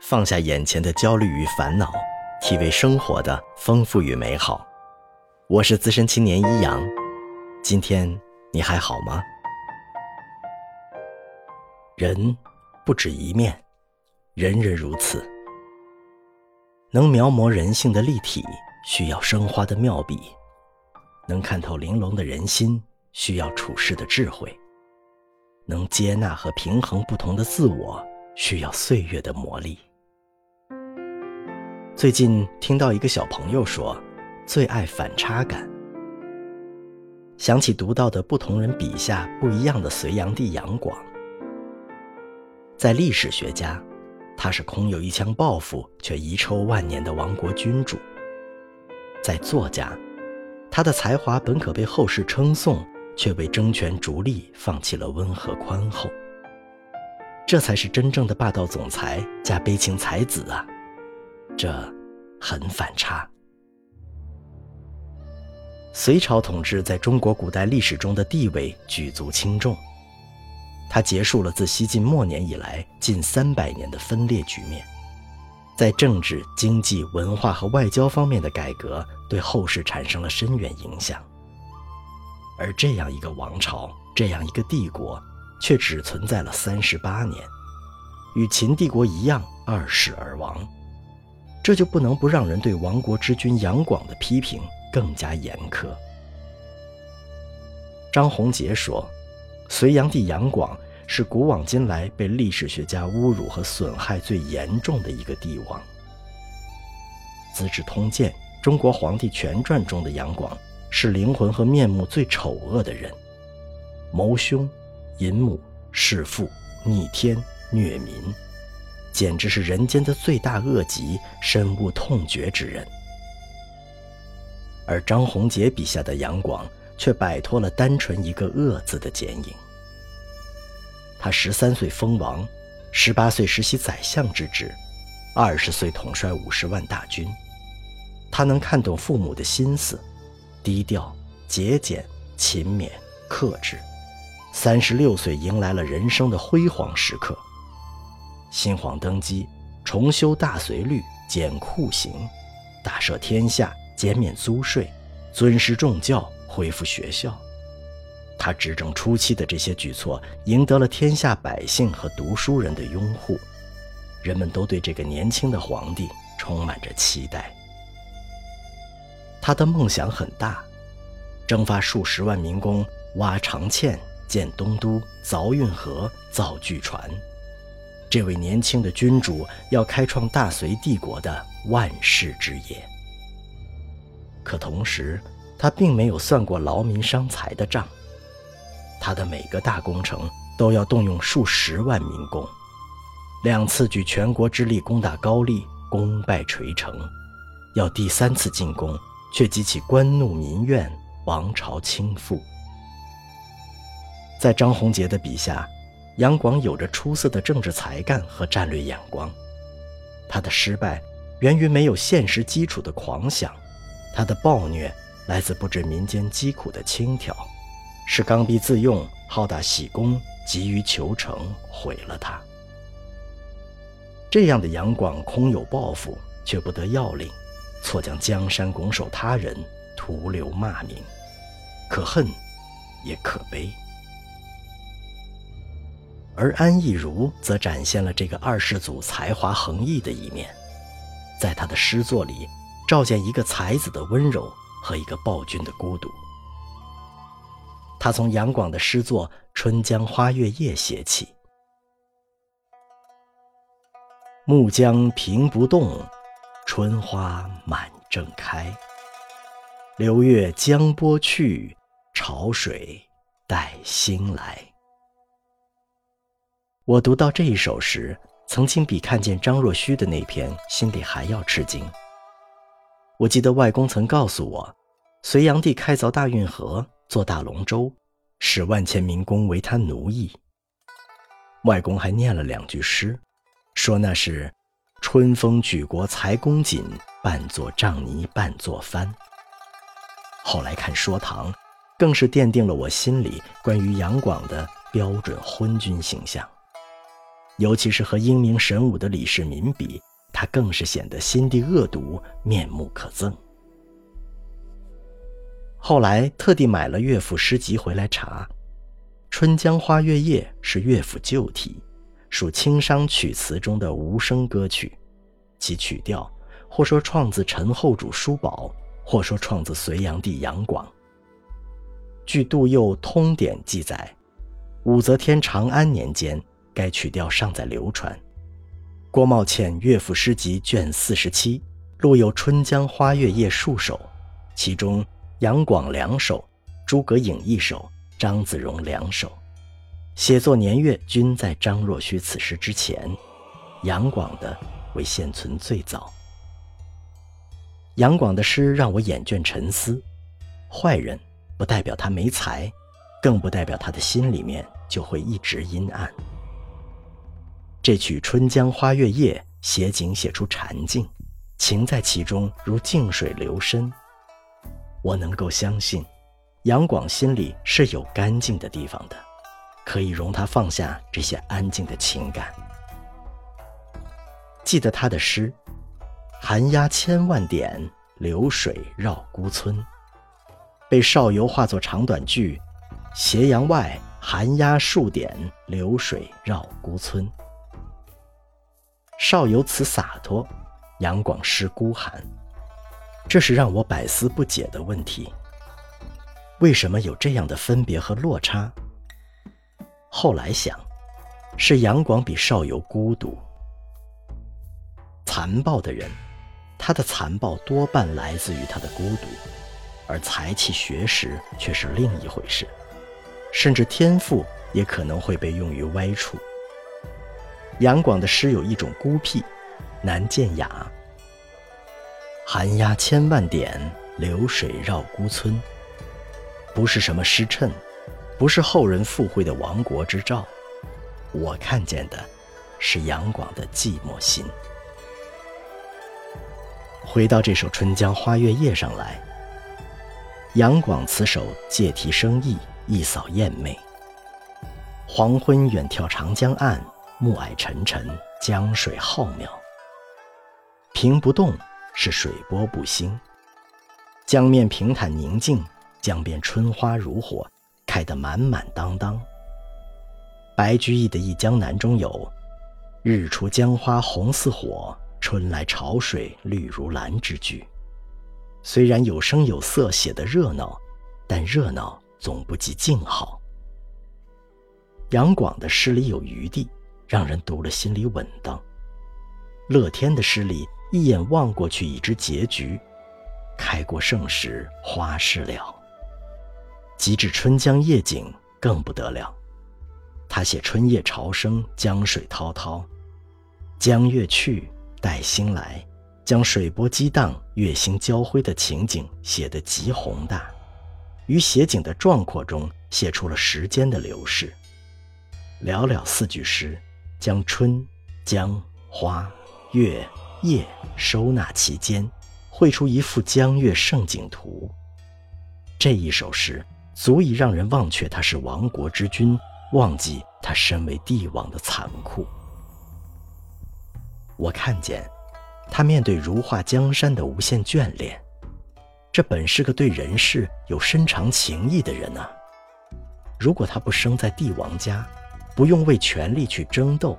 放下眼前的焦虑与烦恼，体味生活的丰富与美好。我是资深青年一阳，今天你还好吗？人不止一面，人人如此。能描摹人性的立体，需要生花的妙笔；能看透玲珑的人心，需要处世的智慧；能接纳和平衡不同的自我，需要岁月的磨砺。最近听到一个小朋友说，最爱反差感。想起读到的不同人笔下不一样的隋炀帝杨广，在历史学家，他是空有一腔抱负却遗臭万年的亡国君主；在作家，他的才华本可被后世称颂，却为争权逐利放弃了温和宽厚。这才是真正的霸道总裁加悲情才子啊！这很反差。隋朝统治在中国古代历史中的地位举足轻重，它结束了自西晋末年以来近三百年的分裂局面，在政治、经济、文化和外交方面的改革对后世产生了深远影响。而这样一个王朝，这样一个帝国，却只存在了三十八年，与秦帝国一样二世而亡。这就不能不让人对亡国之君杨广的批评更加严苛。张宏杰说：“隋炀帝杨广是古往今来被历史学家侮辱和损害最严重的一个帝王。”《资治通鉴》《中国皇帝全传》中的杨广是灵魂和面目最丑恶的人，谋凶、淫母、弑父、逆天、虐民。简直是人间的罪大恶极、深恶痛绝之人。而张宏杰笔下的杨广却摆脱了单纯一个“恶”字的剪影。他十三岁封王，十八岁实习宰相之职，二十岁统帅五十万大军。他能看懂父母的心思，低调、节俭、勤勉、克制。三十六岁迎来了人生的辉煌时刻。新皇登基，重修大隋律，减酷刑，大赦天下，减免租税，尊师重教，恢复学校。他执政初期的这些举措，赢得了天下百姓和读书人的拥护，人们都对这个年轻的皇帝充满着期待。他的梦想很大，征发数十万民工，挖长堑，建东都，凿运河，造巨船。这位年轻的君主要开创大隋帝国的万世之业，可同时，他并没有算过劳民伤财的账。他的每个大工程都要动用数十万民工，两次举全国之力攻打高丽，功败垂成；要第三次进攻，却激起官怒民怨，王朝倾覆。在张宏杰的笔下。杨广有着出色的政治才干和战略眼光，他的失败源于没有现实基础的狂想，他的暴虐来自不知民间疾苦的轻佻，是刚愎自用、好大喜功、急于求成毁了他。这样的杨广空有抱负，却不得要领，错将江山拱手他人，徒留骂名，可恨，也可悲。而安义如则展现了这个二世祖才华横溢的一面，在他的诗作里，照见一个才子的温柔和一个暴君的孤独。他从杨广的诗作《春江花月夜》写起：“暮江平不动，春花满正开。流月江波去，潮水带星来。”我读到这一首时，曾经比看见张若虚的那篇心里还要吃惊。我记得外公曾告诉我，隋炀帝开凿大运河，做大龙舟，使万千民工为他奴役。外公还念了两句诗，说那是“春风举国才公瑾，半座障泥半座帆”。后来看说唐，更是奠定了我心里关于杨广的标准昏君形象。尤其是和英明神武的李世民比，他更是显得心地恶毒，面目可憎。后来特地买了乐府诗集回来查，《春江花月夜》是乐府旧题，属清商曲词中的无声歌曲，其曲调或说创自陈后主叔宝，或说创自隋炀帝杨广。据杜佑《通典》记载，武则天长安年间，该曲调尚在流传。郭茂倩《乐府诗集》卷四十七录有《春江花月夜》数首，其中。杨广两首，诸葛颖一首，张子荣两首，写作年月均在张若虚此诗之前。杨广的为现存最早。杨广的诗让我眼倦沉思。坏人不代表他没才，更不代表他的心里面就会一直阴暗。这曲《春江花月夜》写景写出禅境，情在其中如静水流深。我能够相信，杨广心里是有干净的地方的，可以容他放下这些安静的情感。记得他的诗：“寒鸦千万点，流水绕孤村。”被邵游化作长短句：“斜阳外，寒鸦数点，流水绕孤村。”少游此洒脱，杨广失孤寒。这是让我百思不解的问题。为什么有这样的分别和落差？后来想，是杨广比少游孤独。残暴的人，他的残暴多半来自于他的孤独，而才气学识却是另一回事，甚至天赋也可能会被用于歪处。杨广的诗有一种孤僻，难见雅。寒鸦千万点，流水绕孤村。不是什么诗谶，不是后人附会的亡国之兆。我看见的，是杨广的寂寞心。回到这首《春江花月夜》上来，杨广此首借题生意，一扫艳媚。黄昏远眺长江岸，暮霭沉沉，江水浩渺，平不动。是水波不兴，江面平坦宁静，江边春花如火，开得满满当当。白居易的《忆江南》中有“日出江花红似火，春来潮水绿如蓝”之句。虽然有声有色，写得热闹，但热闹总不及静好。杨广的诗里有余地，让人读了心里稳当。乐天的诗里。一眼望过去，已知结局。开过盛时，花事了。及至春江夜景，更不得了。他写春夜潮生，江水滔滔，江月去，待星来，将水波激荡、月星交辉的情景写得极宏大，于写景的壮阔中写出了时间的流逝。寥寥四句诗，将春、江、花、月。夜收纳其间，绘出一幅江月胜景图。这一首诗足以让人忘却他是亡国之君，忘记他身为帝王的残酷。我看见他面对如画江山的无限眷恋，这本是个对人世有深长情谊的人啊！如果他不生在帝王家，不用为权力去争斗。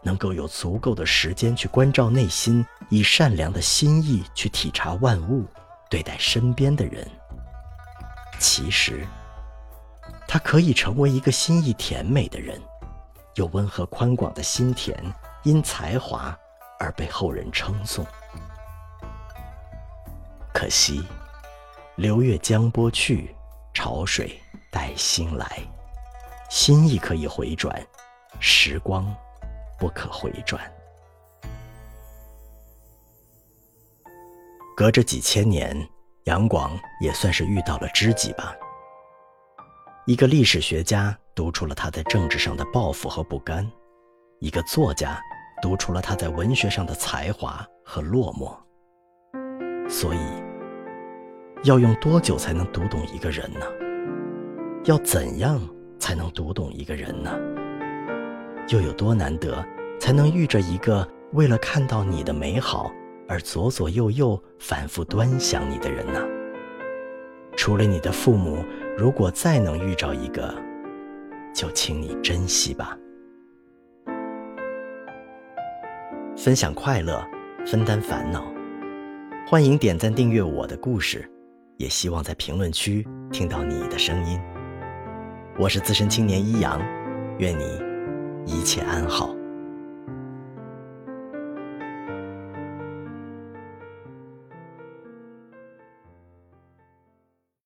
能够有足够的时间去关照内心，以善良的心意去体察万物，对待身边的人。其实，他可以成为一个心意甜美的人，有温和宽广的心田，因才华而被后人称颂。可惜，流月江波去，潮水待星来，心意可以回转，时光。不可回转。隔着几千年，杨广也算是遇到了知己吧。一个历史学家读出了他在政治上的抱负和不甘，一个作家读出了他在文学上的才华和落寞。所以，要用多久才能读懂一个人呢？要怎样才能读懂一个人呢？又有多难得才能遇着一个为了看到你的美好而左左右右反复端详你的人呢？除了你的父母，如果再能遇着一个，就请你珍惜吧。分享快乐，分担烦恼，欢迎点赞订阅我的故事，也希望在评论区听到你的声音。我是资深青年一阳，愿你一切安好。